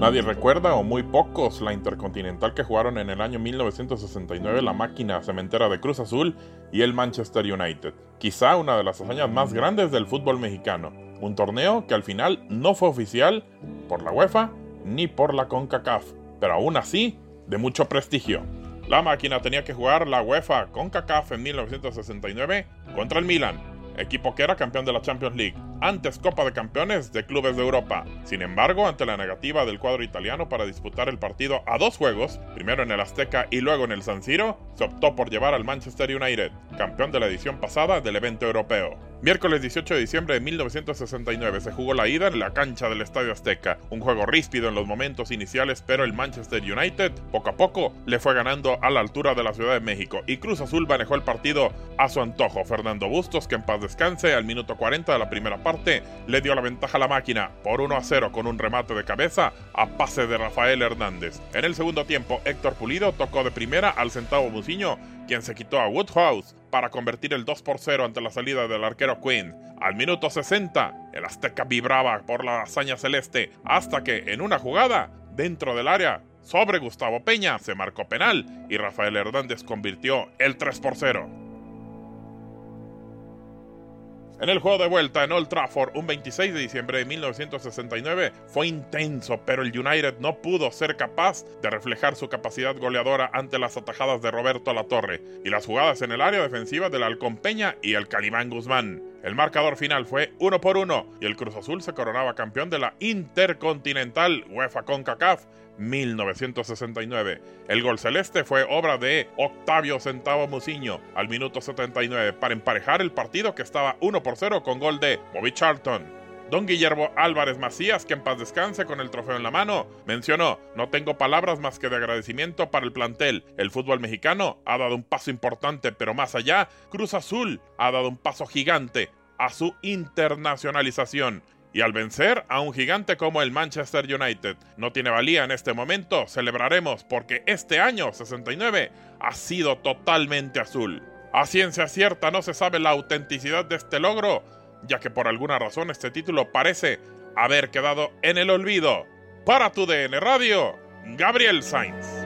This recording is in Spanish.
Nadie recuerda, o muy pocos, la Intercontinental que jugaron en el año 1969 la máquina cementera de Cruz Azul y el Manchester United. Quizá una de las hazañas más grandes del fútbol mexicano. Un torneo que al final no fue oficial por la UEFA ni por la CONCACAF, pero aún así de mucho prestigio. La máquina tenía que jugar la UEFA CONCACAF en 1969 contra el Milan, equipo que era campeón de la Champions League antes Copa de Campeones de Clubes de Europa. Sin embargo, ante la negativa del cuadro italiano para disputar el partido a dos juegos, primero en el Azteca y luego en el San Siro, se optó por llevar al Manchester United, campeón de la edición pasada del evento europeo. Miércoles 18 de diciembre de 1969 se jugó la ida en la cancha del Estadio Azteca, un juego ríspido en los momentos iniciales, pero el Manchester United poco a poco le fue ganando a la altura de la Ciudad de México y Cruz Azul manejó el partido a su antojo. Fernando Bustos, que en paz descanse, al minuto 40 de la primera parte le dio la ventaja a la máquina por 1 a 0 con un remate de cabeza a pase de Rafael Hernández. En el segundo tiempo, Héctor Pulido tocó de primera al centavo Muciño, quien se quitó a Woodhouse para convertir el 2 por 0 ante la salida del arquero Quinn. Al minuto 60, el Azteca vibraba por la hazaña celeste hasta que, en una jugada, dentro del área, sobre Gustavo Peña, se marcó penal y Rafael Hernández convirtió el 3 por 0. En el juego de vuelta en Old Trafford, un 26 de diciembre de 1969, fue intenso, pero el United no pudo ser capaz de reflejar su capacidad goleadora ante las atajadas de Roberto Latorre y las jugadas en el área defensiva del Halcón Peña y el Calimán Guzmán. El marcador final fue 1 por 1 y el Cruz Azul se coronaba campeón de la Intercontinental UEFA CONCACAF 1969. El gol celeste fue obra de Octavio Centavo Muciño al minuto 79 para emparejar el partido que estaba 1 por 0 con gol de Bobby Charlton. Don Guillermo Álvarez Macías, que en paz descanse con el trofeo en la mano, mencionó, no tengo palabras más que de agradecimiento para el plantel. El fútbol mexicano ha dado un paso importante, pero más allá, Cruz Azul ha dado un paso gigante a su internacionalización y al vencer a un gigante como el Manchester United. No tiene valía en este momento, celebraremos porque este año 69 ha sido totalmente azul. A ciencia cierta no se sabe la autenticidad de este logro, ya que por alguna razón este título parece haber quedado en el olvido. Para tu DN Radio, Gabriel Sainz.